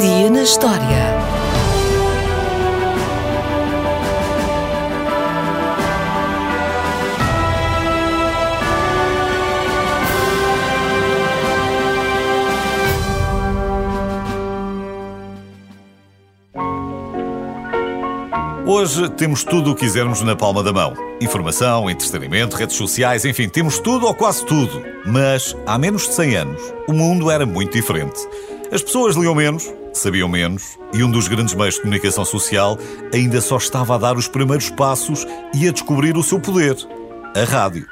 Dia na história. Hoje temos tudo o que quisermos na palma da mão. Informação, entretenimento, redes sociais, enfim, temos tudo ou quase tudo. Mas há menos de 100 anos, o mundo era muito diferente. As pessoas liam menos, sabiam menos, e um dos grandes meios de comunicação social ainda só estava a dar os primeiros passos e a descobrir o seu poder: a rádio.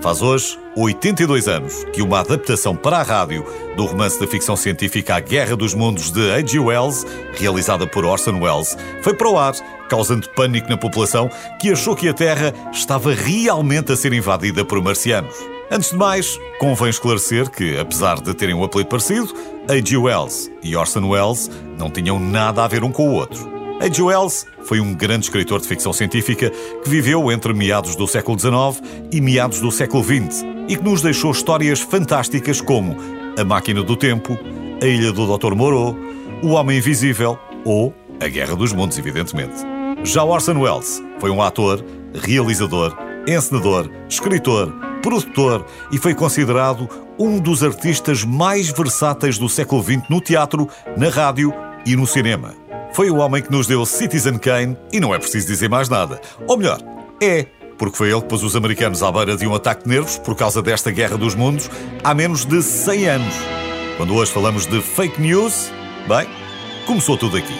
Faz hoje 82 anos que uma adaptação para a rádio do romance da ficção científica A Guerra dos Mundos de H.G. Wells, realizada por Orson Welles, foi para o ar, causando pânico na população que achou que a Terra estava realmente a ser invadida por marcianos. Antes de mais, convém esclarecer que, apesar de terem um apelido parecido, H.G. Wells e Orson Welles não tinham nada a ver um com o outro. H.G. Wells foi um grande escritor de ficção científica que viveu entre meados do século XIX e meados do século XX e que nos deixou histórias fantásticas como A Máquina do Tempo, A Ilha do Dr. Moreau, O Homem Invisível ou A Guerra dos Mundos, evidentemente. Já Orson Welles foi um ator, realizador, encenador, escritor, produtor e foi considerado um dos artistas mais versáteis do século XX no teatro, na rádio e no cinema. Foi o homem que nos deu Citizen Kane e não é preciso dizer mais nada. Ou melhor, é, porque foi ele que pôs os americanos à beira de um ataque de nervos por causa desta guerra dos mundos há menos de 100 anos. Quando hoje falamos de fake news, bem, começou tudo aqui.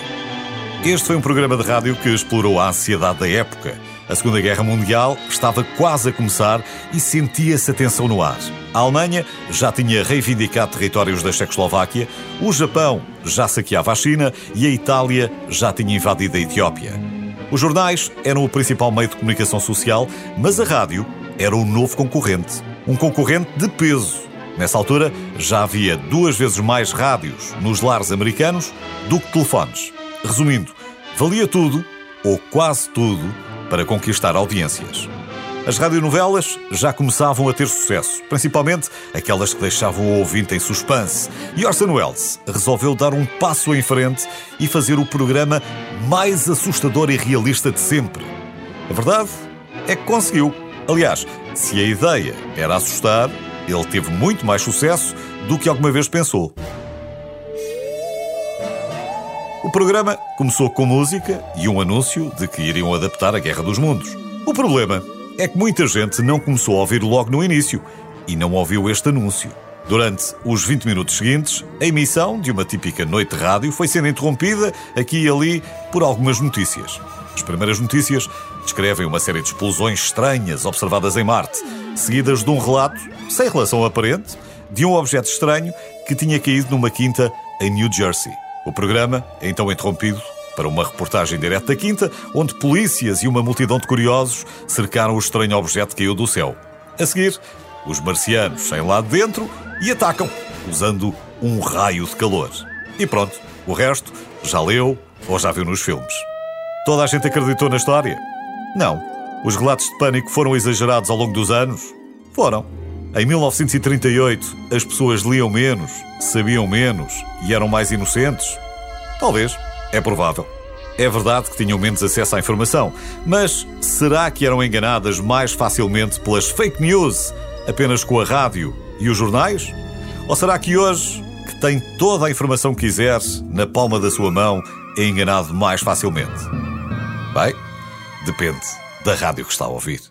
Este foi um programa de rádio que explorou a ansiedade da época. A Segunda Guerra Mundial estava quase a começar e sentia-se a tensão no ar. A Alemanha já tinha reivindicado territórios da Checoslováquia, o Japão já saqueava a China e a Itália já tinha invadido a Etiópia. Os jornais eram o principal meio de comunicação social, mas a rádio era o novo concorrente. Um concorrente de peso. Nessa altura, já havia duas vezes mais rádios nos lares americanos do que telefones. Resumindo, valia tudo, ou quase tudo, para conquistar audiências. As radionovelas já começavam a ter sucesso, principalmente aquelas que deixavam o ouvinte em suspense. E Orson Welles resolveu dar um passo em frente e fazer o programa mais assustador e realista de sempre. A verdade é que conseguiu. Aliás, se a ideia era assustar, ele teve muito mais sucesso do que alguma vez pensou. O programa começou com música e um anúncio de que iriam adaptar a Guerra dos Mundos. O problema é que muita gente não começou a ouvir logo no início e não ouviu este anúncio. Durante os 20 minutos seguintes, a emissão de uma típica noite de rádio foi sendo interrompida aqui e ali por algumas notícias. As primeiras notícias descrevem uma série de explosões estranhas observadas em Marte, seguidas de um relato, sem relação aparente, de um objeto estranho que tinha caído numa quinta em New Jersey. O programa é então interrompido para uma reportagem direta da Quinta, onde polícias e uma multidão de curiosos cercaram o estranho objeto que caiu do céu. A seguir, os marcianos saem lá de dentro e atacam, usando um raio de calor. E pronto, o resto já leu ou já viu nos filmes. Toda a gente acreditou na história? Não. Os relatos de pânico foram exagerados ao longo dos anos? Foram. Em 1938, as pessoas liam menos, sabiam menos e eram mais inocentes? Talvez. É provável. É verdade que tinham menos acesso à informação, mas será que eram enganadas mais facilmente pelas fake news apenas com a rádio e os jornais? Ou será que hoje, que tem toda a informação que quiser na palma da sua mão, é enganado mais facilmente? Bem, depende da rádio que está a ouvir.